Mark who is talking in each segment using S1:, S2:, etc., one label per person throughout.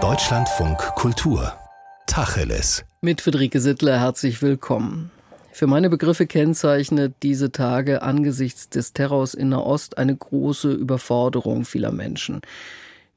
S1: Deutschlandfunk Kultur Tacheles.
S2: Mit Friederike Sittler herzlich willkommen. Für meine Begriffe kennzeichnet diese Tage angesichts des Terrors in Nahost eine große Überforderung vieler Menschen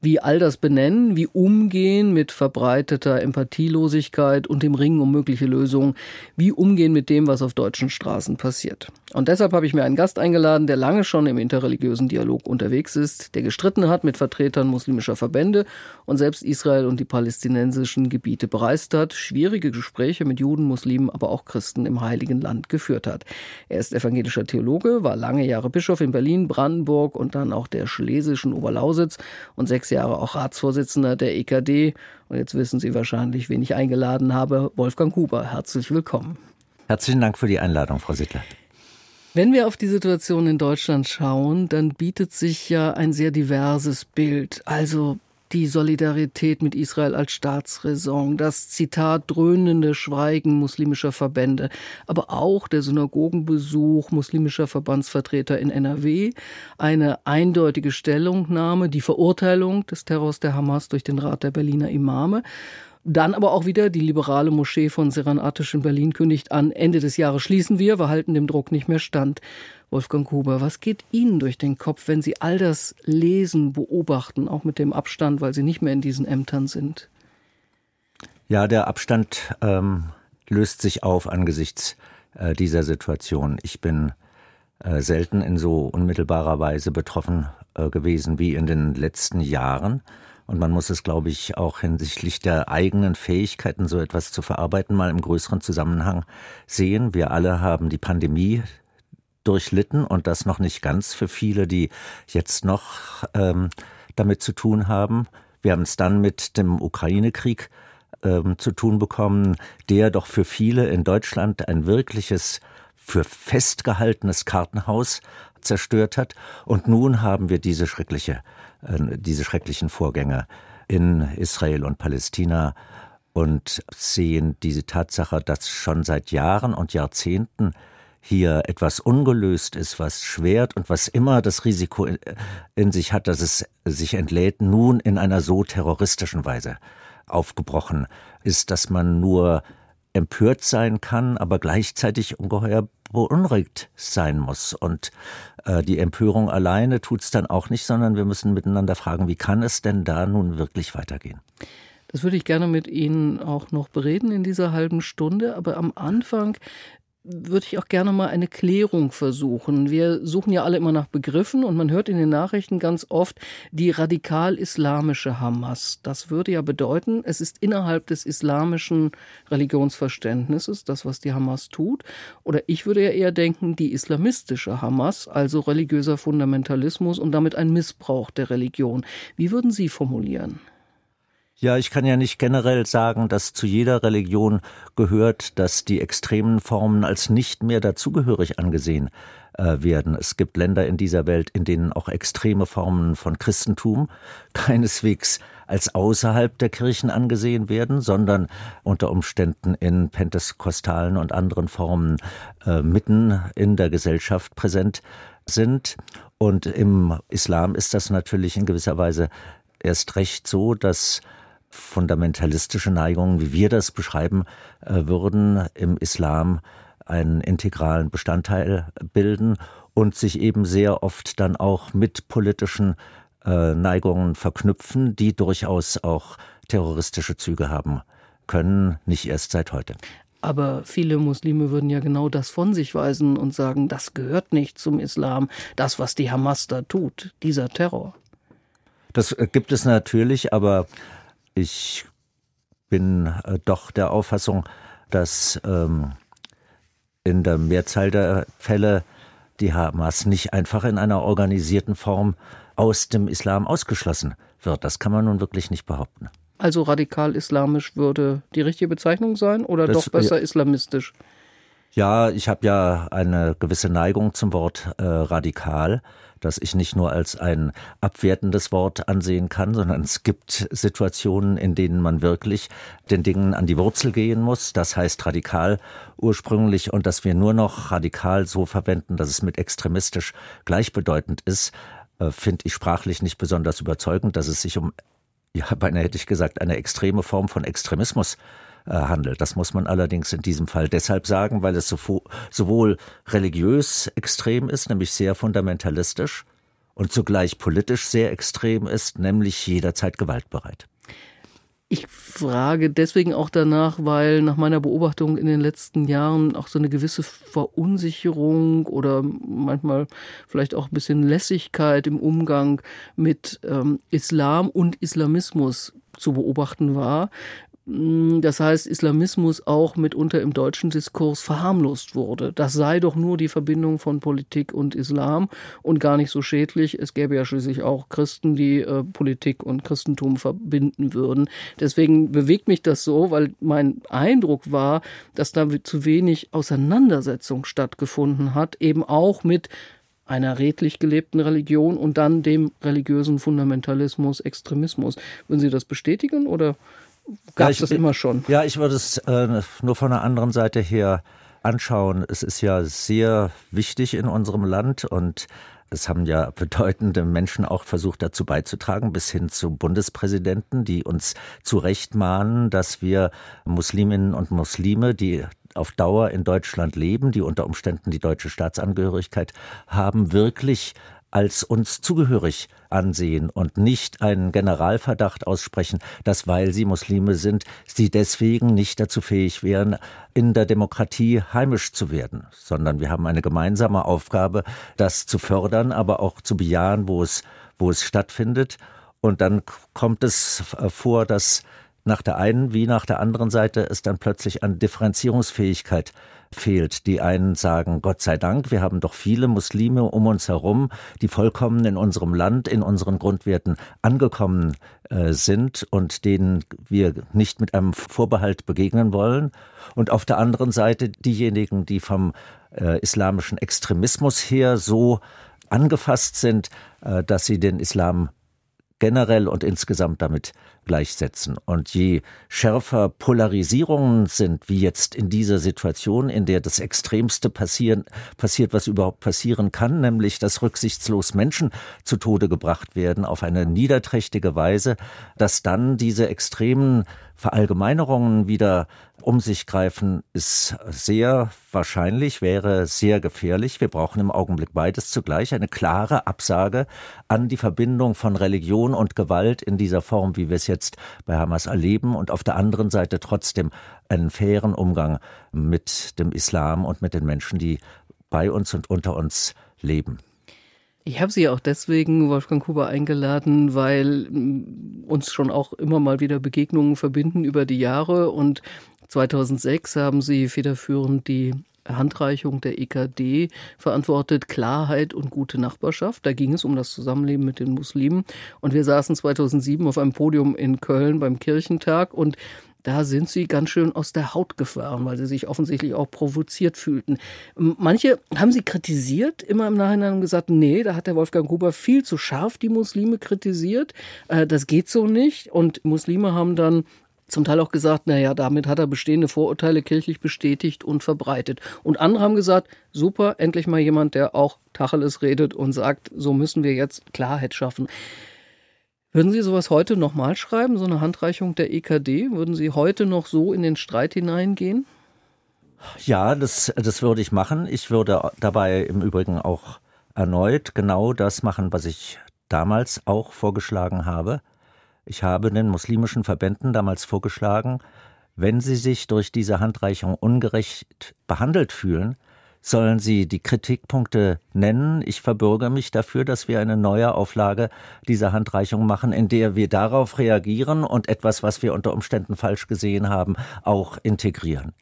S2: wie all das benennen, wie umgehen mit verbreiteter Empathielosigkeit und dem Ringen um mögliche Lösungen, wie umgehen mit dem, was auf deutschen Straßen passiert. Und deshalb habe ich mir einen Gast eingeladen, der lange schon im interreligiösen Dialog unterwegs ist, der gestritten hat mit Vertretern muslimischer Verbände und selbst Israel und die palästinensischen Gebiete bereist hat, schwierige Gespräche mit Juden, Muslimen, aber auch Christen im Heiligen Land geführt hat. Er ist evangelischer Theologe, war lange Jahre Bischof in Berlin, Brandenburg und dann auch der schlesischen Oberlausitz und sechs Jahre auch Ratsvorsitzender der EKD. Und jetzt wissen Sie wahrscheinlich, wen ich eingeladen habe, Wolfgang Huber. Herzlich willkommen.
S3: Herzlichen Dank für die Einladung, Frau Sittler.
S2: Wenn wir auf die Situation in Deutschland schauen, dann bietet sich ja ein sehr diverses Bild. Also die Solidarität mit Israel als Staatsräson, das Zitat dröhnende Schweigen muslimischer Verbände, aber auch der Synagogenbesuch muslimischer Verbandsvertreter in NRW, eine eindeutige Stellungnahme, die Verurteilung des Terrors der Hamas durch den Rat der Berliner Imame dann aber auch wieder die liberale Moschee von Seranatisch in Berlin kündigt an, Ende des Jahres schließen wir, wir halten dem Druck nicht mehr stand. Wolfgang Huber, was geht Ihnen durch den Kopf, wenn Sie all das lesen, beobachten, auch mit dem Abstand, weil Sie nicht mehr in diesen Ämtern sind?
S3: Ja, der Abstand ähm, löst sich auf angesichts äh, dieser Situation. Ich bin äh, selten in so unmittelbarer Weise betroffen äh, gewesen wie in den letzten Jahren. Und man muss es, glaube ich, auch hinsichtlich der eigenen Fähigkeiten, so etwas zu verarbeiten, mal im größeren Zusammenhang sehen. Wir alle haben die Pandemie durchlitten und das noch nicht ganz für viele, die jetzt noch ähm, damit zu tun haben. Wir haben es dann mit dem Ukraine-Krieg ähm, zu tun bekommen, der doch für viele in Deutschland ein wirkliches, für festgehaltenes Kartenhaus zerstört hat. Und nun haben wir diese schreckliche äh, diese schrecklichen Vorgänge in Israel und Palästina und sehen diese Tatsache, dass schon seit Jahren und Jahrzehnten hier etwas ungelöst ist, was schwert und was immer das Risiko in sich hat, dass es sich entlädt, nun in einer so terroristischen Weise aufgebrochen ist, dass man nur empört sein kann, aber gleichzeitig ungeheuer beunruhigt sein muss. Und äh, die Empörung alleine tut's dann auch nicht, sondern wir müssen miteinander fragen, wie kann es denn da nun wirklich weitergehen?
S2: Das würde ich gerne mit Ihnen auch noch bereden in dieser halben Stunde. Aber am Anfang würde ich auch gerne mal eine Klärung versuchen. Wir suchen ja alle immer nach Begriffen und man hört in den Nachrichten ganz oft die radikal-islamische Hamas. Das würde ja bedeuten, es ist innerhalb des islamischen Religionsverständnisses das, was die Hamas tut. Oder ich würde ja eher denken, die islamistische Hamas, also religiöser Fundamentalismus und damit ein Missbrauch der Religion. Wie würden Sie formulieren?
S3: Ja, ich kann ja nicht generell sagen, dass zu jeder Religion gehört, dass die extremen Formen als nicht mehr dazugehörig angesehen äh, werden. Es gibt Länder in dieser Welt, in denen auch extreme Formen von Christentum keineswegs als außerhalb der Kirchen angesehen werden, sondern unter Umständen in pentekostalen und anderen Formen äh, mitten in der Gesellschaft präsent sind. Und im Islam ist das natürlich in gewisser Weise erst recht so, dass fundamentalistische Neigungen, wie wir das beschreiben äh, würden, im Islam einen integralen Bestandteil bilden und sich eben sehr oft dann auch mit politischen äh, Neigungen verknüpfen, die durchaus auch terroristische Züge haben können, nicht erst seit heute.
S2: Aber viele Muslime würden ja genau das von sich weisen und sagen, das gehört nicht zum Islam, das, was die Hamas da tut, dieser Terror.
S3: Das äh, gibt es natürlich, aber ich bin äh, doch der Auffassung, dass ähm, in der Mehrzahl der Fälle die Hamas nicht einfach in einer organisierten Form aus dem Islam ausgeschlossen wird. Das kann man nun wirklich nicht behaupten.
S2: Also radikal islamisch würde die richtige Bezeichnung sein oder das, doch besser ja, islamistisch?
S3: Ja, ich habe ja eine gewisse Neigung zum Wort äh, radikal das ich nicht nur als ein abwertendes Wort ansehen kann, sondern es gibt Situationen, in denen man wirklich den Dingen an die Wurzel gehen muss. Das heißt radikal ursprünglich und dass wir nur noch radikal so verwenden, dass es mit extremistisch gleichbedeutend ist, äh, finde ich sprachlich nicht besonders überzeugend, dass es sich um, ja, beinahe hätte ich gesagt, eine extreme Form von Extremismus äh, handelt. Das muss man allerdings in diesem Fall deshalb sagen, weil es sowohl religiös extrem ist, nämlich sehr fundamentalistisch, und zugleich politisch sehr extrem ist, nämlich jederzeit gewaltbereit.
S2: Ich frage deswegen auch danach, weil nach meiner Beobachtung in den letzten Jahren auch so eine gewisse Verunsicherung oder manchmal vielleicht auch ein bisschen Lässigkeit im Umgang mit ähm, Islam und Islamismus zu beobachten war. Mm, das heißt, Islamismus auch mitunter im deutschen Diskurs verharmlost wurde. Das sei doch nur die Verbindung von Politik und Islam und gar nicht so schädlich. Es gäbe ja schließlich auch Christen, die äh, Politik und Christentum verbinden würden. Deswegen bewegt mich das so, weil mein Eindruck war, dass da zu wenig Auseinandersetzung stattgefunden hat, eben auch mit einer redlich gelebten Religion und dann dem religiösen Fundamentalismus, Extremismus. Würden Sie das bestätigen oder Gab es ja, das immer schon?
S3: Ja, ich würde es äh, nur von der anderen Seite her anschauen. Es ist ja sehr wichtig in unserem Land und es haben ja bedeutende Menschen auch versucht dazu beizutragen, bis hin zu Bundespräsidenten, die uns zu Recht mahnen, dass wir Musliminnen und Muslime, die auf Dauer in Deutschland leben, die unter Umständen die deutsche Staatsangehörigkeit haben, wirklich als uns zugehörig ansehen und nicht einen Generalverdacht aussprechen, dass weil sie Muslime sind, sie deswegen nicht dazu fähig wären, in der Demokratie heimisch zu werden, sondern wir haben eine gemeinsame Aufgabe, das zu fördern, aber auch zu bejahen, wo es, wo es stattfindet. Und dann kommt es vor, dass nach der einen wie nach der anderen Seite es dann plötzlich an Differenzierungsfähigkeit fehlt. Die einen sagen, Gott sei Dank, wir haben doch viele Muslime um uns herum, die vollkommen in unserem Land, in unseren Grundwerten angekommen äh, sind und denen wir nicht mit einem Vorbehalt begegnen wollen. Und auf der anderen Seite diejenigen, die vom äh, islamischen Extremismus her so angefasst sind, äh, dass sie den Islam generell und insgesamt damit gleichsetzen. Und je schärfer Polarisierungen sind, wie jetzt in dieser Situation, in der das Extremste passieren, passiert, was überhaupt passieren kann, nämlich dass rücksichtslos Menschen zu Tode gebracht werden auf eine niederträchtige Weise, dass dann diese extremen Verallgemeinerungen wieder um sich greifen, ist sehr wahrscheinlich, wäre sehr gefährlich. Wir brauchen im Augenblick beides zugleich. Eine klare Absage an die Verbindung von Religion und Gewalt in dieser Form, wie wir es jetzt bei Hamas erleben und auf der anderen Seite trotzdem einen fairen Umgang mit dem Islam und mit den Menschen, die bei uns und unter uns leben.
S2: Ich habe Sie auch deswegen, Wolfgang Kuber, eingeladen, weil mm, uns schon auch immer mal wieder Begegnungen verbinden über die Jahre. Und 2006 haben Sie federführend die Handreichung der EKD verantwortet Klarheit und gute Nachbarschaft. Da ging es um das Zusammenleben mit den Muslimen. Und wir saßen 2007 auf einem Podium in Köln beim Kirchentag und da sind sie ganz schön aus der Haut gefahren, weil sie sich offensichtlich auch provoziert fühlten. Manche haben sie kritisiert, immer im Nachhinein gesagt, nee, da hat der Wolfgang Huber viel zu scharf die Muslime kritisiert. Äh, das geht so nicht. Und Muslime haben dann zum Teil auch gesagt, naja, damit hat er bestehende Vorurteile kirchlich bestätigt und verbreitet. Und andere haben gesagt, super, endlich mal jemand, der auch Tacheles redet und sagt, so müssen wir jetzt Klarheit schaffen. Würden Sie sowas heute nochmal schreiben, so eine Handreichung der EKD? Würden Sie heute noch so in den Streit hineingehen?
S3: Ja, das, das würde ich machen. Ich würde dabei im Übrigen auch erneut genau das machen, was ich damals auch vorgeschlagen habe. Ich habe den muslimischen Verbänden damals vorgeschlagen, wenn sie sich durch diese Handreichung ungerecht behandelt fühlen, sollen sie die Kritikpunkte nennen. Ich verbürge mich dafür, dass wir eine neue Auflage dieser Handreichung machen, in der wir darauf reagieren und etwas, was wir unter Umständen falsch gesehen haben, auch integrieren.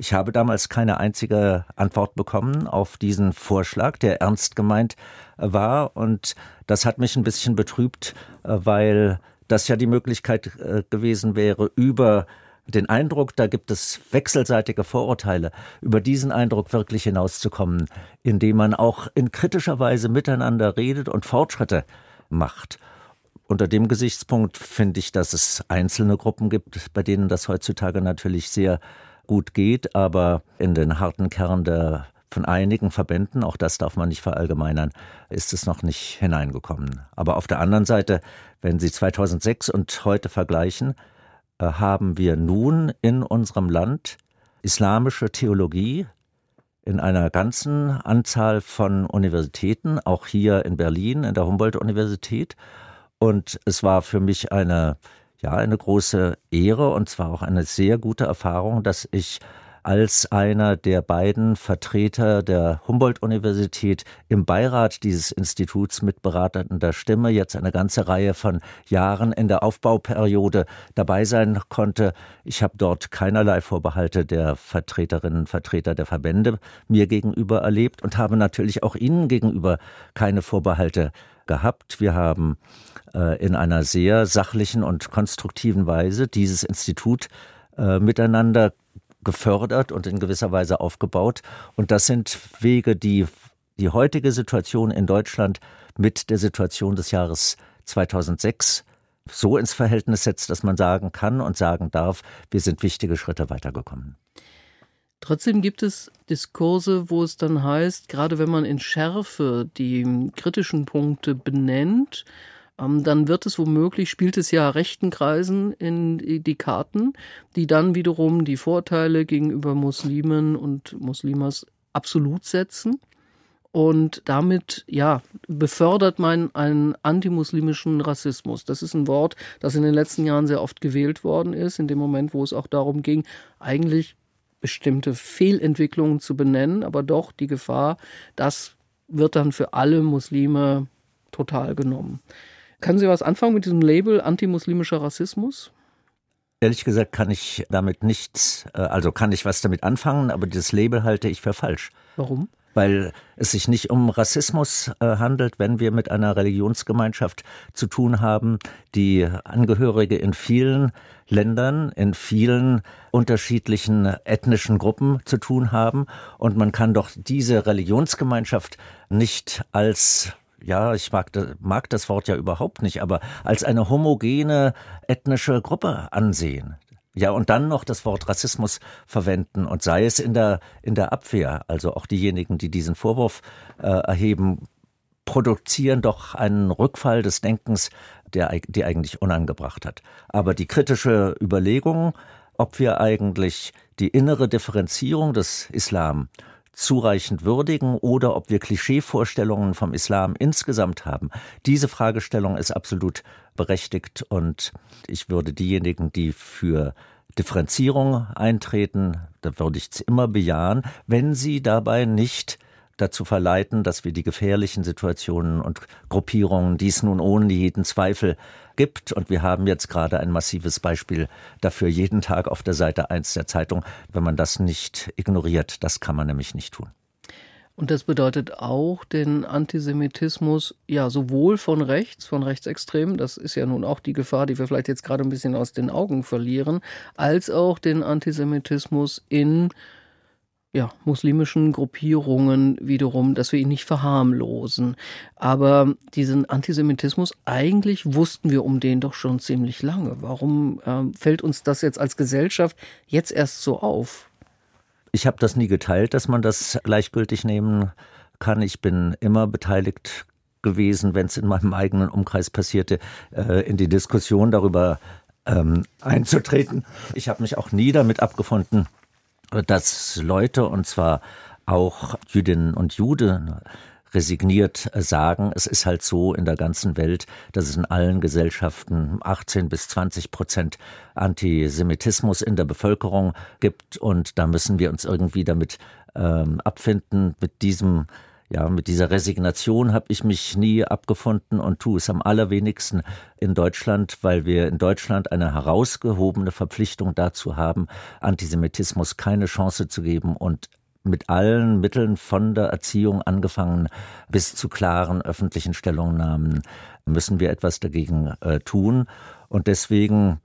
S3: Ich habe damals keine einzige Antwort bekommen auf diesen Vorschlag, der ernst gemeint war. Und das hat mich ein bisschen betrübt, äh, weil das ja die Möglichkeit äh, gewesen wäre, über den Eindruck, da gibt es wechselseitige Vorurteile, über diesen Eindruck wirklich hinauszukommen, indem man auch in kritischer Weise miteinander redet und Fortschritte macht. Unter dem Gesichtspunkt finde ich, dass es einzelne Gruppen gibt, bei denen das heutzutage natürlich sehr gut geht, aber in den harten Kern der von einigen Verbänden, auch das darf man nicht verallgemeinern, ist es noch nicht hineingekommen. Aber auf der anderen Seite, wenn Sie 2006 und heute vergleichen, haben wir nun in unserem Land islamische Theologie in einer ganzen Anzahl von Universitäten, auch hier in Berlin, in der Humboldt-Universität. Und es war für mich eine, ja, eine große Ehre und zwar auch eine sehr gute Erfahrung, dass ich als einer der beiden Vertreter der Humboldt-Universität im Beirat dieses Instituts mit beratender Stimme jetzt eine ganze Reihe von Jahren in der Aufbauperiode dabei sein konnte. Ich habe dort keinerlei Vorbehalte der Vertreterinnen und Vertreter der Verbände mir gegenüber erlebt und habe natürlich auch Ihnen gegenüber keine Vorbehalte gehabt. Wir haben äh, in einer sehr sachlichen und konstruktiven Weise dieses Institut äh, miteinander gefördert und in gewisser Weise aufgebaut. Und das sind Wege, die die heutige Situation in Deutschland mit der Situation des Jahres 2006 so ins Verhältnis setzt, dass man sagen kann und sagen darf, wir sind wichtige Schritte weitergekommen.
S2: Trotzdem gibt es Diskurse, wo es dann heißt, gerade wenn man in Schärfe die kritischen Punkte benennt, dann wird es womöglich, spielt es ja rechten Kreisen in die Karten, die dann wiederum die Vorteile gegenüber Muslimen und Muslimas absolut setzen. Und damit, ja, befördert man einen antimuslimischen Rassismus. Das ist ein Wort, das in den letzten Jahren sehr oft gewählt worden ist, in dem Moment, wo es auch darum ging, eigentlich bestimmte Fehlentwicklungen zu benennen, aber doch die Gefahr, das wird dann für alle Muslime total genommen. Können Sie was anfangen mit diesem Label antimuslimischer Rassismus?
S3: Ehrlich gesagt kann ich damit nichts, äh, also kann ich was damit anfangen, aber dieses Label halte ich für falsch.
S2: Warum?
S3: Weil es sich nicht um Rassismus äh, handelt, wenn wir mit einer Religionsgemeinschaft zu tun haben, die Angehörige in vielen Ländern, in vielen unterschiedlichen ethnischen Gruppen zu tun haben. Und man kann doch diese Religionsgemeinschaft nicht als ja, ich mag, mag das Wort ja überhaupt nicht, aber als eine homogene ethnische Gruppe ansehen. Ja, und dann noch das Wort Rassismus verwenden und sei es in der, in der Abwehr. Also auch diejenigen, die diesen Vorwurf äh, erheben, produzieren doch einen Rückfall des Denkens, der die eigentlich unangebracht hat. Aber die kritische Überlegung, ob wir eigentlich die innere Differenzierung des Islam zureichend würdigen oder ob wir Klischeevorstellungen vom Islam insgesamt haben. Diese Fragestellung ist absolut berechtigt und ich würde diejenigen, die für Differenzierung eintreten, da würde ich es immer bejahen, wenn sie dabei nicht dazu verleiten, dass wir die gefährlichen Situationen und Gruppierungen, die es nun ohne jeden Zweifel gibt. Und wir haben jetzt gerade ein massives Beispiel dafür jeden Tag auf der Seite 1 der Zeitung. Wenn man das nicht ignoriert, das kann man nämlich nicht tun.
S2: Und das bedeutet auch den Antisemitismus, ja, sowohl von rechts, von Rechtsextremen, das ist ja nun auch die Gefahr, die wir vielleicht jetzt gerade ein bisschen aus den Augen verlieren, als auch den Antisemitismus in ja, muslimischen Gruppierungen wiederum, dass wir ihn nicht verharmlosen. Aber diesen Antisemitismus, eigentlich wussten wir um den doch schon ziemlich lange. Warum äh, fällt uns das jetzt als Gesellschaft jetzt erst so auf?
S3: Ich habe das nie geteilt, dass man das gleichgültig nehmen kann. Ich bin immer beteiligt gewesen, wenn es in meinem eigenen Umkreis passierte, äh, in die Diskussion darüber ähm, einzutreten. Ich habe mich auch nie damit abgefunden, dass Leute, und zwar auch Jüdinnen und Juden, resigniert sagen, es ist halt so in der ganzen Welt, dass es in allen Gesellschaften 18 bis 20 Prozent Antisemitismus in der Bevölkerung gibt. Und da müssen wir uns irgendwie damit ähm, abfinden, mit diesem ja, mit dieser Resignation habe ich mich nie abgefunden und tue es am allerwenigsten in Deutschland, weil wir in Deutschland eine herausgehobene Verpflichtung dazu haben, Antisemitismus keine Chance zu geben und mit allen Mitteln von der Erziehung angefangen bis zu klaren öffentlichen Stellungnahmen müssen wir etwas dagegen äh, tun. Und deswegen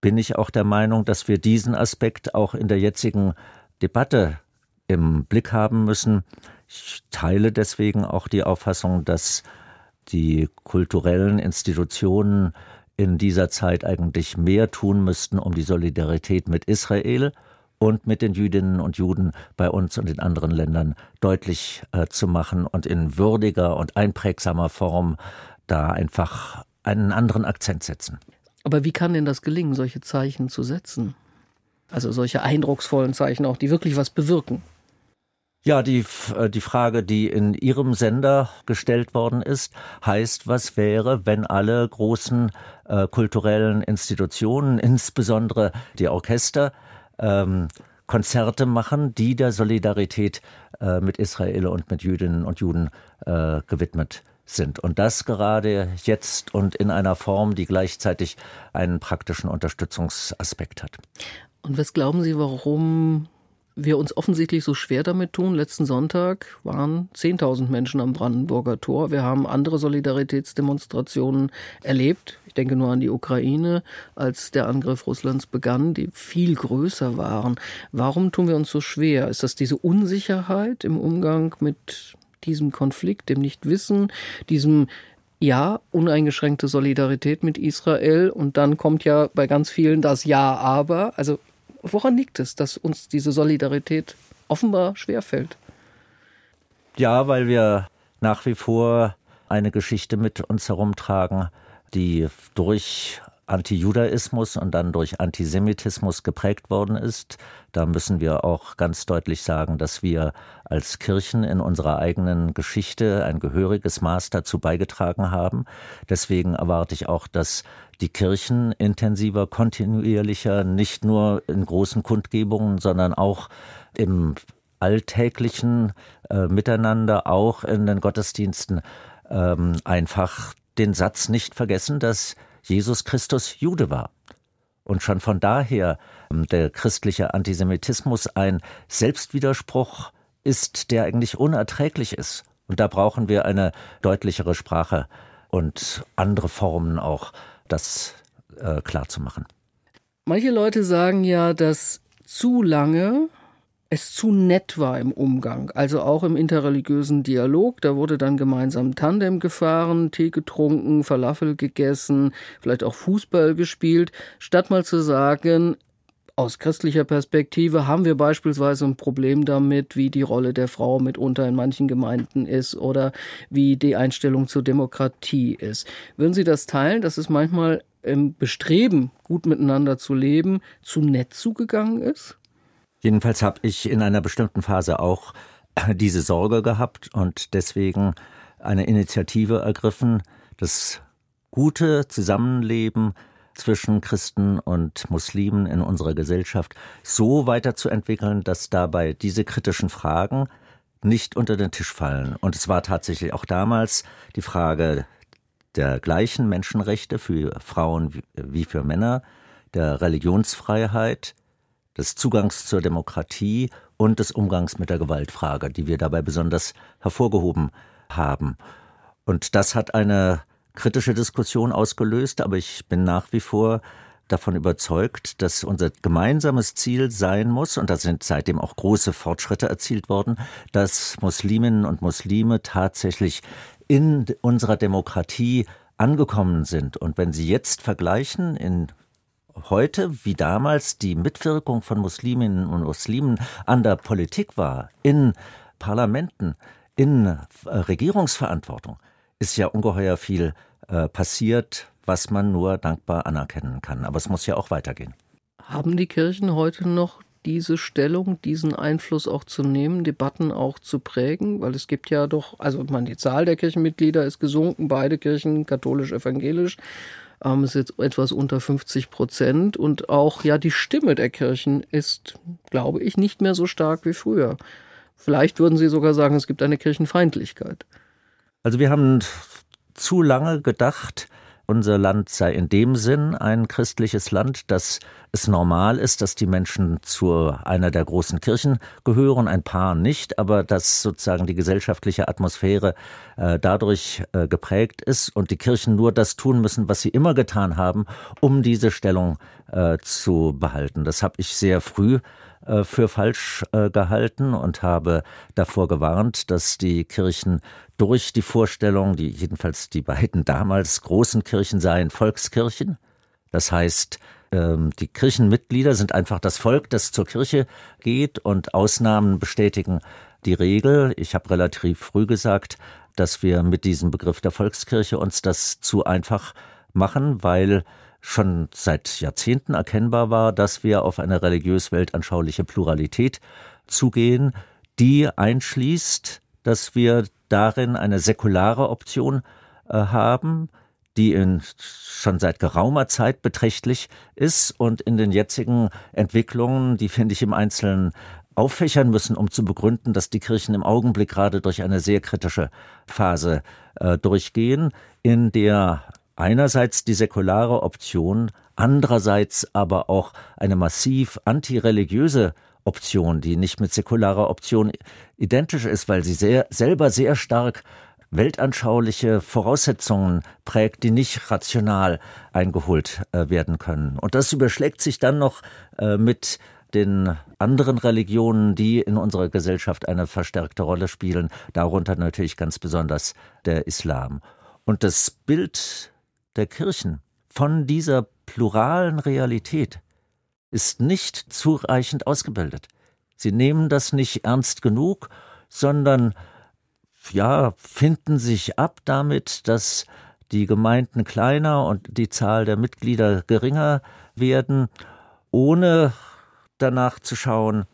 S3: bin ich auch der Meinung, dass wir diesen Aspekt auch in der jetzigen Debatte im Blick haben müssen. Ich teile deswegen auch die Auffassung, dass die kulturellen Institutionen in dieser Zeit eigentlich mehr tun müssten, um die Solidarität mit Israel und mit den Jüdinnen und Juden bei uns und in anderen Ländern deutlich äh, zu machen und in würdiger und einprägsamer Form da einfach einen anderen Akzent setzen.
S2: Aber wie kann denn das gelingen, solche Zeichen zu setzen? Also solche eindrucksvollen Zeichen auch, die wirklich was bewirken.
S3: Ja, die, äh, die Frage, die in Ihrem Sender gestellt worden ist, heißt, was wäre, wenn alle großen äh, kulturellen Institutionen, insbesondere die Orchester, ähm, Konzerte machen, die der Solidarität äh, mit Israel und mit Jüdinnen und Juden äh, gewidmet sind. Und das gerade jetzt und in einer Form, die gleichzeitig einen praktischen Unterstützungsaspekt hat.
S2: Und was glauben Sie, warum wir uns offensichtlich so schwer damit tun. Letzten Sonntag waren 10.000 Menschen am Brandenburger Tor. Wir haben andere Solidaritätsdemonstrationen erlebt. Ich denke nur an die Ukraine, als der Angriff Russlands begann, die viel größer waren. Warum tun wir uns so schwer? Ist das diese Unsicherheit im Umgang mit diesem Konflikt, dem Nichtwissen, diesem ja, uneingeschränkte Solidarität mit Israel und dann kommt ja bei ganz vielen das Ja, aber. Also Woran liegt es, dass uns diese Solidarität offenbar schwerfällt?
S3: Ja, weil wir nach wie vor eine Geschichte mit uns herumtragen, die durch Antijudaismus und dann durch Antisemitismus geprägt worden ist. Da müssen wir auch ganz deutlich sagen, dass wir als Kirchen in unserer eigenen Geschichte ein gehöriges Maß dazu beigetragen haben. Deswegen erwarte ich auch, dass die Kirchen intensiver, kontinuierlicher, nicht nur in großen Kundgebungen, sondern auch im alltäglichen äh, Miteinander, auch in den Gottesdiensten, ähm, einfach den Satz nicht vergessen, dass Jesus Christus Jude war. Und schon von daher ähm, der christliche Antisemitismus ein Selbstwiderspruch ist, der eigentlich unerträglich ist. Und da brauchen wir eine deutlichere Sprache und andere Formen auch, das äh, klar zu machen.
S2: Manche Leute sagen ja, dass zu lange es zu nett war im Umgang, also auch im interreligiösen Dialog. Da wurde dann gemeinsam Tandem gefahren, Tee getrunken, Falafel gegessen, vielleicht auch Fußball gespielt, statt mal zu sagen, aus christlicher Perspektive haben wir beispielsweise ein Problem damit, wie die Rolle der Frau mitunter in manchen Gemeinden ist oder wie die Einstellung zur Demokratie ist. Würden Sie das teilen, dass es manchmal im Bestreben, gut miteinander zu leben, zu nett zugegangen ist?
S3: Jedenfalls habe ich in einer bestimmten Phase auch diese Sorge gehabt und deswegen eine Initiative ergriffen, das gute Zusammenleben zwischen Christen und Muslimen in unserer Gesellschaft so weiterzuentwickeln, dass dabei diese kritischen Fragen nicht unter den Tisch fallen. Und es war tatsächlich auch damals die Frage der gleichen Menschenrechte für Frauen wie für Männer, der Religionsfreiheit, des Zugangs zur Demokratie und des Umgangs mit der Gewaltfrage, die wir dabei besonders hervorgehoben haben. Und das hat eine kritische Diskussion ausgelöst, aber ich bin nach wie vor davon überzeugt, dass unser gemeinsames Ziel sein muss, und da sind seitdem auch große Fortschritte erzielt worden, dass Musliminnen und Muslime tatsächlich in unserer Demokratie angekommen sind. Und wenn Sie jetzt vergleichen, in heute wie damals die Mitwirkung von Musliminnen und Muslimen an der Politik war, in Parlamenten, in äh, Regierungsverantwortung, ist ja ungeheuer viel äh, passiert, was man nur dankbar anerkennen kann. Aber es muss ja auch weitergehen.
S2: Haben die Kirchen heute noch diese Stellung, diesen Einfluss auch zu nehmen, Debatten auch zu prägen? Weil es gibt ja doch, also man, die Zahl der Kirchenmitglieder ist gesunken, beide Kirchen, katholisch, evangelisch ähm, ist jetzt etwas unter 50 Prozent und auch ja die Stimme der Kirchen ist, glaube ich, nicht mehr so stark wie früher. Vielleicht würden Sie sogar sagen, es gibt eine Kirchenfeindlichkeit.
S3: Also wir haben zu lange gedacht, unser Land sei in dem Sinn ein christliches Land, dass es normal ist, dass die Menschen zu einer der großen Kirchen gehören, ein paar nicht, aber dass sozusagen die gesellschaftliche Atmosphäre äh, dadurch äh, geprägt ist und die Kirchen nur das tun müssen, was sie immer getan haben, um diese Stellung äh, zu behalten. Das habe ich sehr früh äh, für falsch äh, gehalten und habe davor gewarnt, dass die Kirchen durch die Vorstellung, die jedenfalls die beiden damals großen Kirchen seien Volkskirchen, Das heißt, ähm, die Kirchenmitglieder sind einfach das Volk, das zur Kirche geht und Ausnahmen bestätigen die Regel. Ich habe relativ früh gesagt, dass wir mit diesem Begriff der Volkskirche uns das zu einfach machen, weil schon seit Jahrzehnten erkennbar war, dass wir auf eine religiös-weltanschauliche Pluralität zugehen, die einschließt, dass wir darin eine säkulare Option äh, haben, die in, schon seit geraumer Zeit beträchtlich ist und in den jetzigen Entwicklungen, die finde ich im Einzelnen auffächern müssen, um zu begründen, dass die Kirchen im Augenblick gerade durch eine sehr kritische Phase äh, durchgehen, in der einerseits die säkulare Option, andererseits aber auch eine massiv antireligiöse Option, die nicht mit säkularer Option identisch ist, weil sie sehr, selber sehr stark weltanschauliche Voraussetzungen prägt, die nicht rational eingeholt äh, werden können. Und das überschlägt sich dann noch äh, mit den anderen Religionen, die in unserer Gesellschaft eine verstärkte Rolle spielen, darunter natürlich ganz besonders der Islam. Und das Bild der Kirchen von dieser pluralen Realität ist nicht zureichend ausgebildet. Sie nehmen das nicht ernst genug, sondern ja, finden sich ab damit, dass die Gemeinden kleiner und die Zahl der Mitglieder geringer werden, ohne danach zu schauen,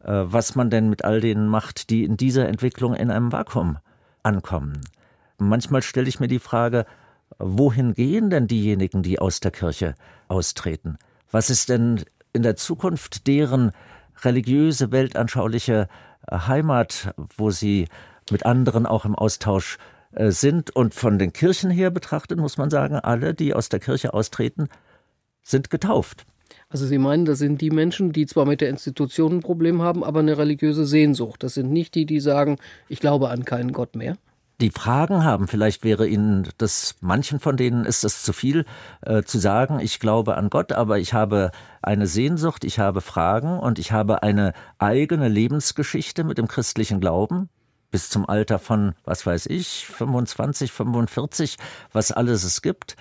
S3: äh, was man denn mit all denen macht, die in dieser Entwicklung in einem Vakuum ankommen. Manchmal stelle ich mir die Frage, wohin gehen denn diejenigen, die aus der Kirche austreten? Was ist denn in der Zukunft deren religiöse, weltanschauliche Heimat, wo sie mit anderen auch im Austausch äh, sind? Und von den Kirchen her betrachtet muss man sagen, alle, die aus der Kirche austreten, sind getauft.
S2: Also Sie meinen, das sind die Menschen, die zwar mit der Institution ein Problem haben, aber eine religiöse Sehnsucht. Das sind nicht die, die sagen, ich glaube an keinen Gott mehr.
S3: Die Fragen haben, vielleicht wäre Ihnen das, manchen von denen ist es zu viel äh, zu sagen, ich glaube an Gott, aber ich habe eine Sehnsucht, ich habe Fragen und ich habe eine eigene Lebensgeschichte mit dem christlichen Glauben, bis zum Alter von, was weiß ich, 25, 45, was alles es gibt.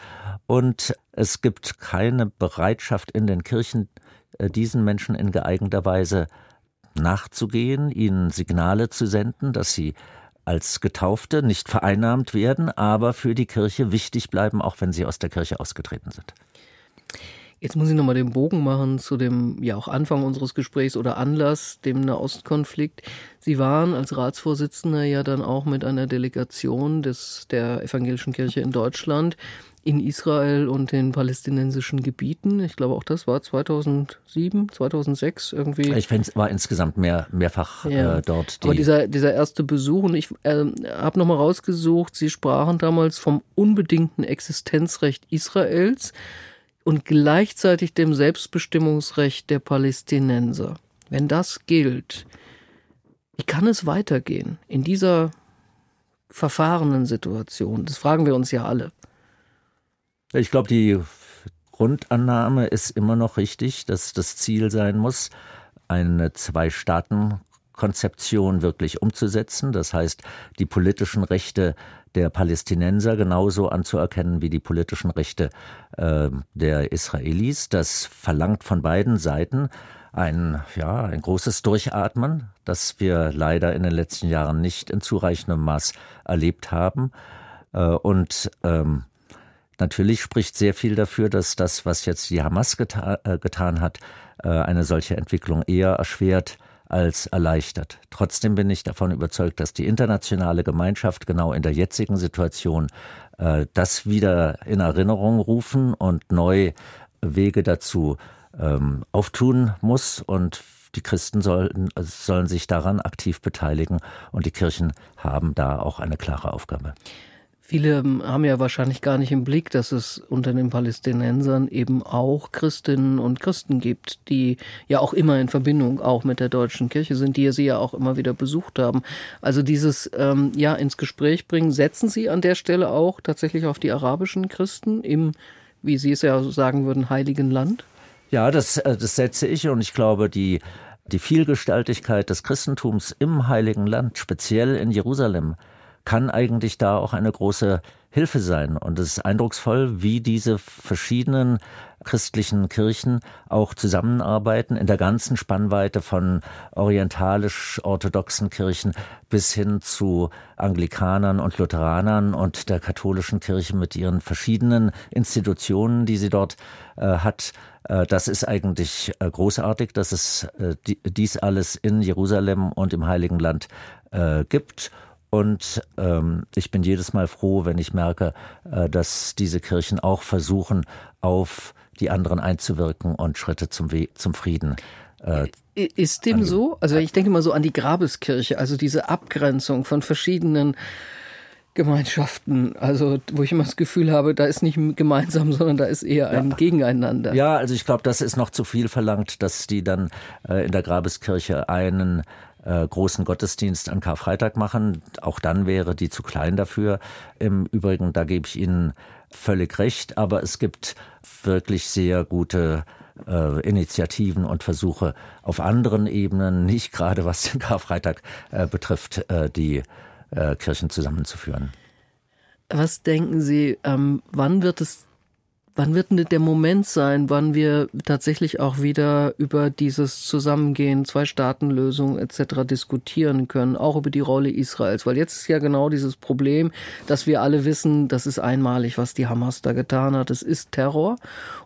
S3: Und es gibt keine Bereitschaft in den Kirchen, äh, diesen Menschen in geeigneter Weise nachzugehen, ihnen Signale zu senden, dass sie als Getaufte nicht vereinnahmt werden, aber für die Kirche wichtig bleiben, auch wenn sie aus der Kirche ausgetreten sind.
S2: Jetzt muss ich nochmal den Bogen machen zu dem ja auch Anfang unseres Gesprächs oder Anlass, dem Nahostkonflikt. Sie waren als Ratsvorsitzender ja dann auch mit einer Delegation des, der Evangelischen Kirche in Deutschland in Israel und den palästinensischen Gebieten. Ich glaube, auch das war 2007, 2006 irgendwie.
S3: Ich fände, war insgesamt mehr, mehrfach ja. äh, dort.
S2: Die Aber dieser, dieser erste Besuch, und ich äh, habe nochmal rausgesucht, Sie sprachen damals vom unbedingten Existenzrecht Israels und gleichzeitig dem Selbstbestimmungsrecht der Palästinenser. Wenn das gilt, wie kann es weitergehen in dieser verfahrenen Situation? Das fragen wir uns ja alle.
S3: Ich glaube, die Grundannahme ist immer noch richtig, dass das Ziel sein muss, eine Zwei-Staaten-Konzeption wirklich umzusetzen. Das heißt, die politischen Rechte der Palästinenser genauso anzuerkennen wie die politischen Rechte äh, der Israelis. Das verlangt von beiden Seiten ein, ja, ein großes Durchatmen, das wir leider in den letzten Jahren nicht in zureichendem Maß erlebt haben. Äh, und ähm, natürlich spricht sehr viel dafür, dass das, was jetzt die Hamas geta äh, getan hat, äh, eine solche Entwicklung eher erschwert als erleichtert. Trotzdem bin ich davon überzeugt, dass die internationale Gemeinschaft genau in der jetzigen Situation äh, das wieder in Erinnerung rufen und neue Wege dazu ähm, auftun muss und die Christen sollen, sollen sich daran aktiv beteiligen und die Kirchen haben da auch eine klare Aufgabe.
S2: Viele ähm, haben ja wahrscheinlich gar nicht im Blick, dass es unter den Palästinensern eben auch Christinnen und Christen gibt, die ja auch immer in Verbindung auch mit der deutschen Kirche sind, die sie ja auch immer wieder besucht haben. Also dieses ähm, ja ins Gespräch bringen, setzen Sie an der Stelle auch tatsächlich auf die arabischen Christen im, wie Sie es ja sagen würden, heiligen Land?
S3: Ja, das, äh, das setze ich und ich glaube, die die Vielgestaltigkeit des Christentums im Heiligen Land, speziell in Jerusalem, kann eigentlich da auch eine große Hilfe sein. Und es ist eindrucksvoll, wie diese verschiedenen christlichen Kirchen auch zusammenarbeiten in der ganzen Spannweite von orientalisch-orthodoxen Kirchen bis hin zu Anglikanern und Lutheranern und der katholischen Kirche mit ihren verschiedenen Institutionen, die sie dort äh, hat. Äh, das ist eigentlich äh, großartig, dass es äh, dies alles in Jerusalem und im Heiligen Land gibt. Und ähm, ich bin jedes Mal froh, wenn ich merke, äh, dass diese Kirchen auch versuchen, auf die anderen einzuwirken und Schritte zum, We zum Frieden
S2: äh, ist dem so? Also ich denke mal so an die Grabeskirche, also diese Abgrenzung von verschiedenen Gemeinschaften, also wo ich immer das Gefühl habe, da ist nicht gemeinsam, sondern da ist eher ein ja. Gegeneinander.
S3: Ja, also ich glaube, das ist noch zu viel verlangt, dass die dann äh, in der Grabeskirche einen äh, großen Gottesdienst an Karfreitag machen. Auch dann wäre die zu klein dafür. Im Übrigen, da gebe ich Ihnen völlig recht, aber es gibt wirklich sehr gute äh, Initiativen und Versuche auf anderen Ebenen, nicht gerade was den Karfreitag äh, betrifft, äh, die äh, Kirchen zusammenzuführen.
S2: Was denken Sie, ähm, wann wird es Wann wird denn der Moment sein, wann wir tatsächlich auch wieder über dieses Zusammengehen, Zwei-Staaten-Lösung etc. diskutieren können, auch über die Rolle Israels? Weil jetzt ist ja genau dieses Problem, dass wir alle wissen, das ist einmalig, was die Hamas da getan hat. Es ist Terror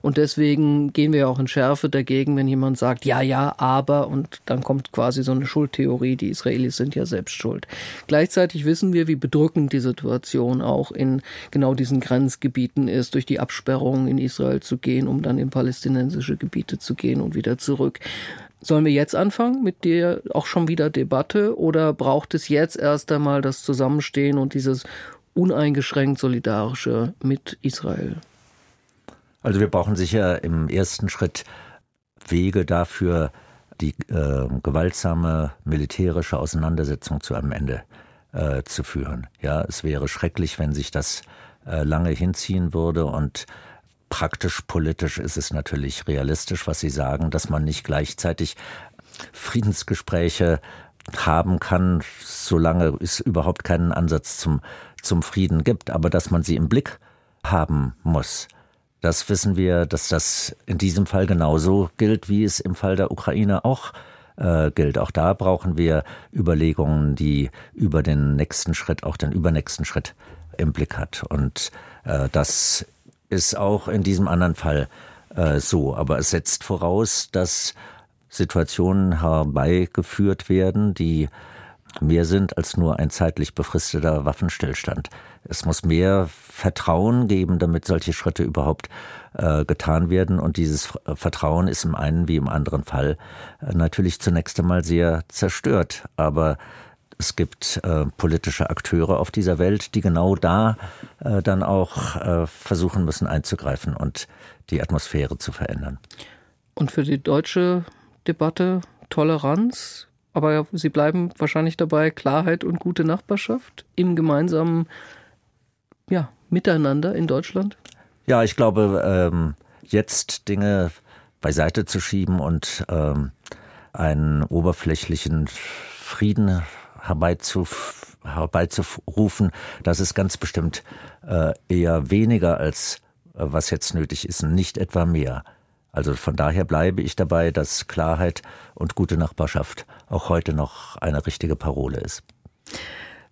S2: und deswegen gehen wir auch in Schärfe dagegen, wenn jemand sagt, ja, ja, aber und dann kommt quasi so eine Schuldtheorie, die Israelis sind ja selbst schuld. Gleichzeitig wissen wir, wie bedrückend die Situation auch in genau diesen Grenzgebieten ist durch die Absperrung Bevölkerung in Israel zu gehen, um dann in palästinensische Gebiete zu gehen und wieder zurück. Sollen wir jetzt anfangen mit der auch schon wieder Debatte oder braucht es jetzt erst einmal das Zusammenstehen und dieses uneingeschränkt solidarische mit Israel?
S3: Also wir brauchen sicher im ersten Schritt Wege dafür, die äh, gewaltsame militärische Auseinandersetzung zu einem Ende äh, zu führen. Ja, es wäre schrecklich, wenn sich das äh, lange hinziehen würde und praktisch politisch ist es natürlich realistisch, was Sie sagen, dass man nicht gleichzeitig Friedensgespräche haben kann, solange es überhaupt keinen Ansatz zum, zum Frieden gibt, aber dass man sie im Blick haben muss. Das wissen wir, dass das in diesem Fall genauso gilt, wie es im Fall der Ukraine auch äh, gilt. Auch da brauchen wir Überlegungen, die über den nächsten Schritt, auch den übernächsten Schritt im Blick hat. Und äh, das ist auch in diesem anderen Fall äh, so. Aber es setzt voraus, dass Situationen herbeigeführt werden, die mehr sind als nur ein zeitlich befristeter Waffenstillstand. Es muss mehr Vertrauen geben, damit solche Schritte überhaupt äh, getan werden. Und dieses Vertrauen ist im einen wie im anderen Fall äh, natürlich zunächst einmal sehr zerstört. Aber es gibt äh, politische Akteure auf dieser Welt, die genau da äh, dann auch äh, versuchen müssen einzugreifen und die Atmosphäre zu verändern.
S2: Und für die deutsche Debatte Toleranz, aber Sie bleiben wahrscheinlich dabei Klarheit und gute Nachbarschaft im gemeinsamen ja, Miteinander in Deutschland?
S3: Ja, ich glaube, ähm, jetzt Dinge beiseite zu schieben und ähm, einen oberflächlichen Frieden herbeizurufen, das ist ganz bestimmt äh, eher weniger als äh, was jetzt nötig ist, nicht etwa mehr. Also von daher bleibe ich dabei, dass Klarheit und gute Nachbarschaft auch heute noch eine richtige Parole ist.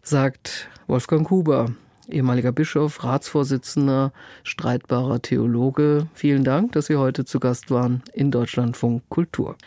S2: Sagt Wolfgang Huber, ehemaliger Bischof, Ratsvorsitzender, streitbarer Theologe. Vielen Dank, dass Sie heute zu Gast waren in Deutschlandfunk Kultur.